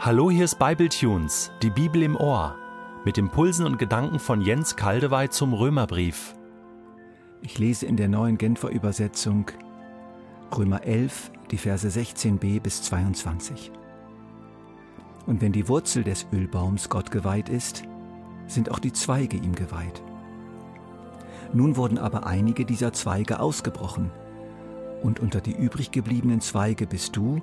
Hallo, hier ist Bibletunes, die Bibel im Ohr, mit Impulsen und Gedanken von Jens Kaldewey zum Römerbrief. Ich lese in der neuen Genfer Übersetzung Römer 11, die Verse 16b bis 22. Und wenn die Wurzel des Ölbaums Gott geweiht ist, sind auch die Zweige ihm geweiht. Nun wurden aber einige dieser Zweige ausgebrochen, und unter die übrig gebliebenen Zweige bist du,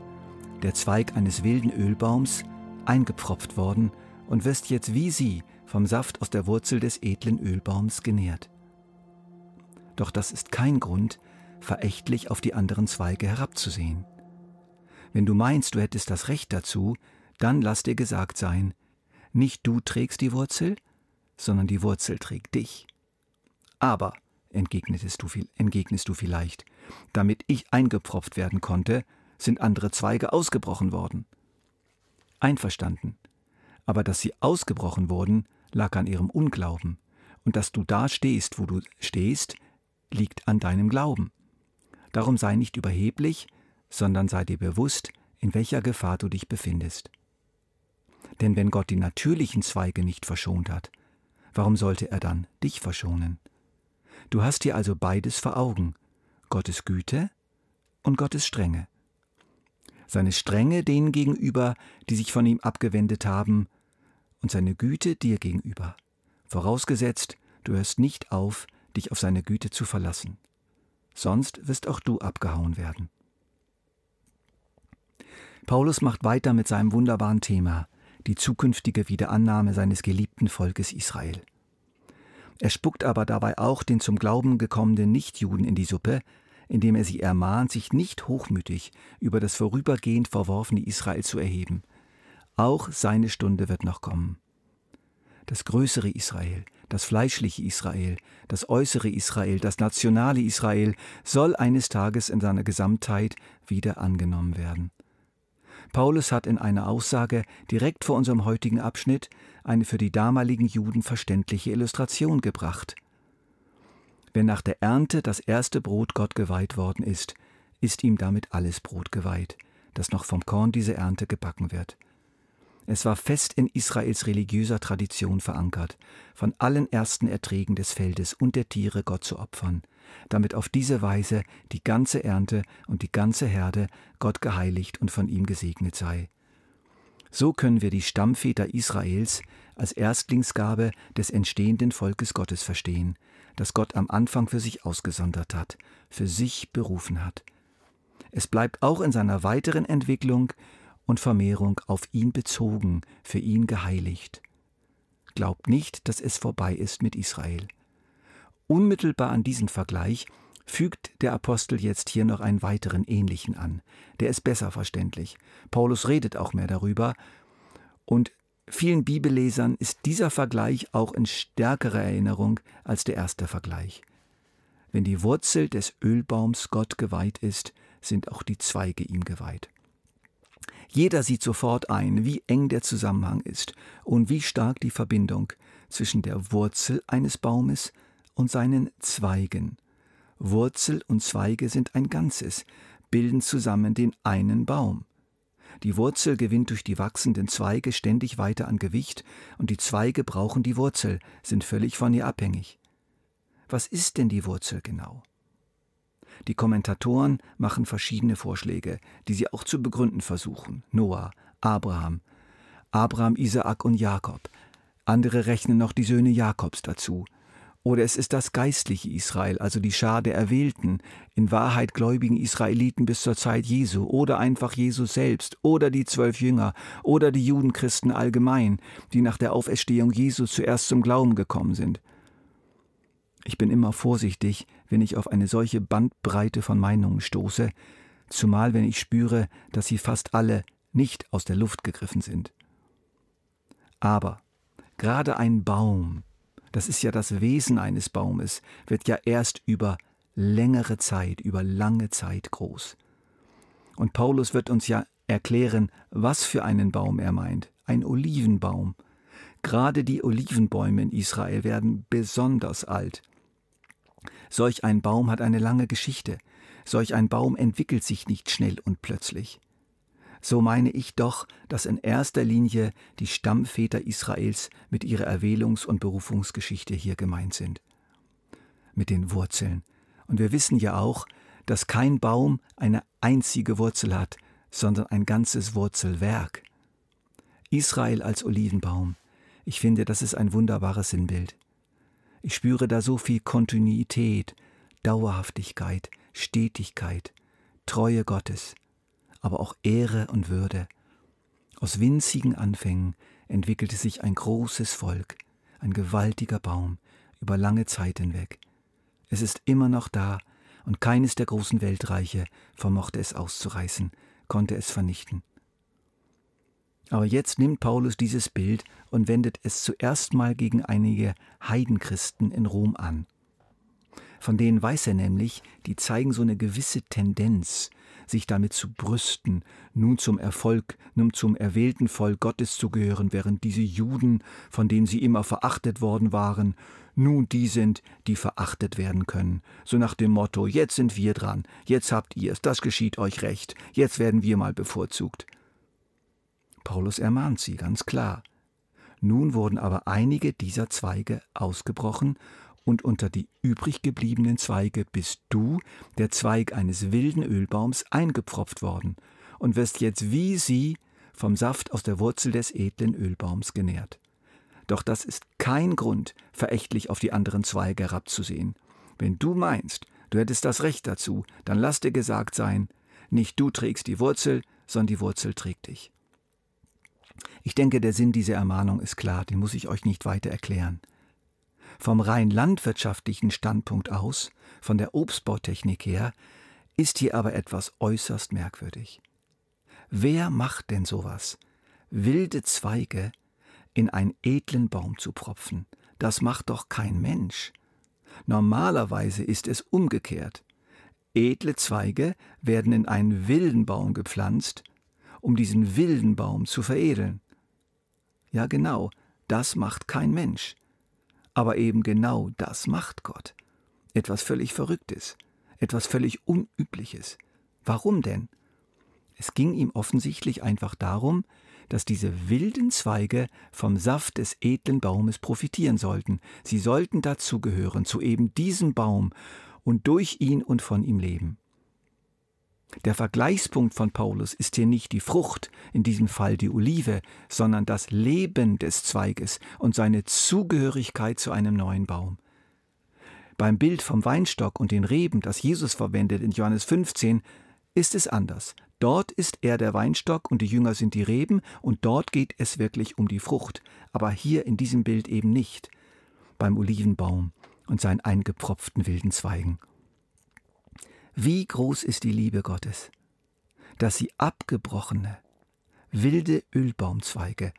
der Zweig eines wilden Ölbaums, eingepfropft worden und wirst jetzt wie sie vom Saft aus der Wurzel des edlen Ölbaums genährt. Doch das ist kein Grund, verächtlich auf die anderen Zweige herabzusehen. Wenn du meinst, du hättest das Recht dazu, dann lass dir gesagt sein, nicht du trägst die Wurzel, sondern die Wurzel trägt dich. Aber, entgegnest du, entgegnest du vielleicht, damit ich eingepfropft werden konnte, sind andere Zweige ausgebrochen worden. Einverstanden. Aber dass sie ausgebrochen wurden, lag an ihrem Unglauben. Und dass du da stehst, wo du stehst, liegt an deinem Glauben. Darum sei nicht überheblich, sondern sei dir bewusst, in welcher Gefahr du dich befindest. Denn wenn Gott die natürlichen Zweige nicht verschont hat, warum sollte er dann dich verschonen? Du hast hier also beides vor Augen, Gottes Güte und Gottes Strenge seine Strenge denen gegenüber, die sich von ihm abgewendet haben, und seine Güte dir gegenüber, vorausgesetzt, du hörst nicht auf, dich auf seine Güte zu verlassen. Sonst wirst auch du abgehauen werden. Paulus macht weiter mit seinem wunderbaren Thema, die zukünftige Wiederannahme seines geliebten Volkes Israel. Er spuckt aber dabei auch den zum Glauben gekommenen Nichtjuden in die Suppe, indem er sie ermahnt, sich nicht hochmütig über das vorübergehend verworfene Israel zu erheben. Auch seine Stunde wird noch kommen. Das größere Israel, das fleischliche Israel, das äußere Israel, das nationale Israel soll eines Tages in seiner Gesamtheit wieder angenommen werden. Paulus hat in einer Aussage direkt vor unserem heutigen Abschnitt eine für die damaligen Juden verständliche Illustration gebracht. Wenn nach der Ernte das erste Brot Gott geweiht worden ist, ist ihm damit alles Brot geweiht, das noch vom Korn dieser Ernte gebacken wird. Es war fest in Israels religiöser Tradition verankert, von allen ersten Erträgen des Feldes und der Tiere Gott zu opfern, damit auf diese Weise die ganze Ernte und die ganze Herde Gott geheiligt und von ihm gesegnet sei. So können wir die Stammväter Israels als Erstlingsgabe des entstehenden Volkes Gottes verstehen, das Gott am Anfang für sich ausgesondert hat, für sich berufen hat. Es bleibt auch in seiner weiteren Entwicklung und Vermehrung auf ihn bezogen, für ihn geheiligt. Glaubt nicht, dass es vorbei ist mit Israel. Unmittelbar an diesen Vergleich fügt der Apostel jetzt hier noch einen weiteren ähnlichen an. Der ist besser verständlich. Paulus redet auch mehr darüber und Vielen Bibellesern ist dieser Vergleich auch in stärkerer Erinnerung als der erste Vergleich. Wenn die Wurzel des Ölbaums Gott geweiht ist, sind auch die Zweige ihm geweiht. Jeder sieht sofort ein, wie eng der Zusammenhang ist und wie stark die Verbindung zwischen der Wurzel eines Baumes und seinen Zweigen. Wurzel und Zweige sind ein Ganzes, bilden zusammen den einen Baum. Die Wurzel gewinnt durch die wachsenden Zweige ständig weiter an Gewicht und die Zweige brauchen die Wurzel, sind völlig von ihr abhängig. Was ist denn die Wurzel genau? Die Kommentatoren machen verschiedene Vorschläge, die sie auch zu begründen versuchen. Noah, Abraham, Abraham, Isaak und Jakob. Andere rechnen noch die Söhne Jakobs dazu, oder es ist das geistliche Israel, also die Schar der Erwählten, in Wahrheit gläubigen Israeliten bis zur Zeit Jesu, oder einfach Jesus selbst, oder die zwölf Jünger, oder die Judenchristen allgemein, die nach der Auferstehung Jesu zuerst zum Glauben gekommen sind. Ich bin immer vorsichtig, wenn ich auf eine solche Bandbreite von Meinungen stoße, zumal wenn ich spüre, dass sie fast alle nicht aus der Luft gegriffen sind. Aber gerade ein Baum, das ist ja das Wesen eines Baumes, wird ja erst über längere Zeit, über lange Zeit groß. Und Paulus wird uns ja erklären, was für einen Baum er meint. Ein Olivenbaum. Gerade die Olivenbäume in Israel werden besonders alt. Solch ein Baum hat eine lange Geschichte. Solch ein Baum entwickelt sich nicht schnell und plötzlich. So meine ich doch, dass in erster Linie die Stammväter Israels mit ihrer Erwählungs- und Berufungsgeschichte hier gemeint sind. Mit den Wurzeln. Und wir wissen ja auch, dass kein Baum eine einzige Wurzel hat, sondern ein ganzes Wurzelwerk. Israel als Olivenbaum. Ich finde, das ist ein wunderbares Sinnbild. Ich spüre da so viel Kontinuität, Dauerhaftigkeit, Stetigkeit, Treue Gottes aber auch Ehre und Würde. Aus winzigen Anfängen entwickelte sich ein großes Volk, ein gewaltiger Baum, über lange Zeit hinweg. Es ist immer noch da, und keines der großen Weltreiche vermochte es auszureißen, konnte es vernichten. Aber jetzt nimmt Paulus dieses Bild und wendet es zuerst mal gegen einige Heidenchristen in Rom an. Von denen weiß er nämlich, die zeigen so eine gewisse Tendenz, sich damit zu brüsten, nun zum Erfolg, nun zum erwählten Volk Gottes zu gehören, während diese Juden, von denen sie immer verachtet worden waren, nun die sind, die verachtet werden können. So nach dem Motto, jetzt sind wir dran, jetzt habt ihr es, das geschieht euch recht, jetzt werden wir mal bevorzugt. Paulus ermahnt sie ganz klar. Nun wurden aber einige dieser Zweige ausgebrochen und unter die übrig gebliebenen Zweige bist du, der Zweig eines wilden Ölbaums, eingepfropft worden und wirst jetzt wie sie vom Saft aus der Wurzel des edlen Ölbaums genährt. Doch das ist kein Grund, verächtlich auf die anderen Zweige herabzusehen. Wenn du meinst, du hättest das Recht dazu, dann lass dir gesagt sein, nicht du trägst die Wurzel, sondern die Wurzel trägt dich. Ich denke, der Sinn dieser Ermahnung ist klar, den muss ich euch nicht weiter erklären. Vom rein landwirtschaftlichen Standpunkt aus, von der Obstbautechnik her, ist hier aber etwas äußerst merkwürdig. Wer macht denn sowas? Wilde Zweige in einen edlen Baum zu propfen, das macht doch kein Mensch. Normalerweise ist es umgekehrt. Edle Zweige werden in einen wilden Baum gepflanzt, um diesen wilden Baum zu veredeln. Ja genau, das macht kein Mensch. Aber eben genau das macht Gott. Etwas völlig Verrücktes, etwas völlig Unübliches. Warum denn? Es ging ihm offensichtlich einfach darum, dass diese wilden Zweige vom Saft des edlen Baumes profitieren sollten. Sie sollten dazugehören, zu eben diesem Baum und durch ihn und von ihm leben. Der Vergleichspunkt von Paulus ist hier nicht die Frucht, in diesem Fall die Olive, sondern das Leben des Zweiges und seine Zugehörigkeit zu einem neuen Baum. Beim Bild vom Weinstock und den Reben, das Jesus verwendet in Johannes 15, ist es anders. Dort ist er der Weinstock und die Jünger sind die Reben und dort geht es wirklich um die Frucht, aber hier in diesem Bild eben nicht, beim Olivenbaum und seinen eingepropften wilden Zweigen. Wie groß ist die Liebe Gottes, dass sie abgebrochene, wilde Ölbaumzweige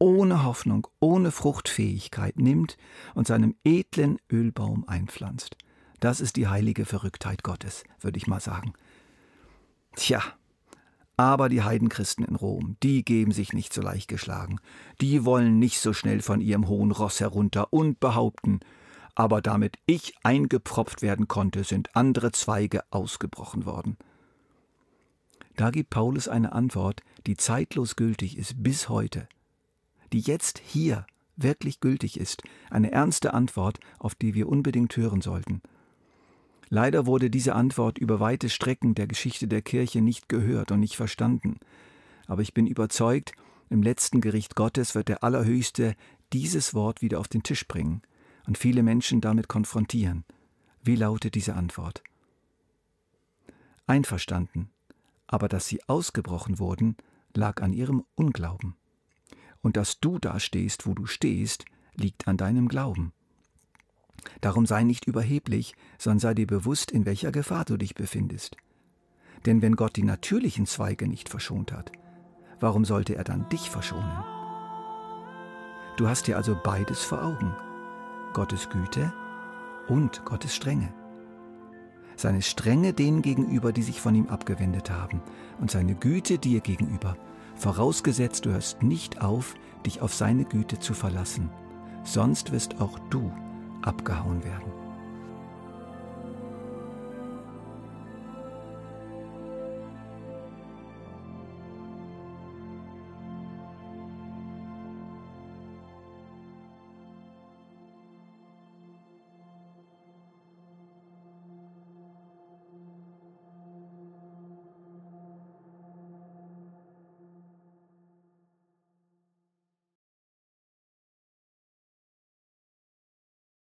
ohne Hoffnung, ohne Fruchtfähigkeit nimmt und seinem edlen Ölbaum einpflanzt. Das ist die heilige Verrücktheit Gottes, würde ich mal sagen. Tja, aber die Heidenchristen in Rom, die geben sich nicht so leicht geschlagen. Die wollen nicht so schnell von ihrem hohen Ross herunter und behaupten, aber damit ich eingepfropft werden konnte, sind andere Zweige ausgebrochen worden. Da gibt Paulus eine Antwort, die zeitlos gültig ist bis heute, die jetzt hier wirklich gültig ist, eine ernste Antwort, auf die wir unbedingt hören sollten. Leider wurde diese Antwort über weite Strecken der Geschichte der Kirche nicht gehört und nicht verstanden. Aber ich bin überzeugt, im letzten Gericht Gottes wird der Allerhöchste dieses Wort wieder auf den Tisch bringen und viele Menschen damit konfrontieren. Wie lautet diese Antwort? Einverstanden, aber dass sie ausgebrochen wurden, lag an ihrem Unglauben. Und dass du da stehst, wo du stehst, liegt an deinem Glauben. Darum sei nicht überheblich, sondern sei dir bewusst, in welcher Gefahr du dich befindest. Denn wenn Gott die natürlichen Zweige nicht verschont hat, warum sollte er dann dich verschonen? Du hast dir also beides vor Augen. Gottes Güte und Gottes Strenge. Seine Strenge denen gegenüber, die sich von ihm abgewendet haben, und seine Güte dir gegenüber, vorausgesetzt du hörst nicht auf, dich auf seine Güte zu verlassen, sonst wirst auch du abgehauen werden.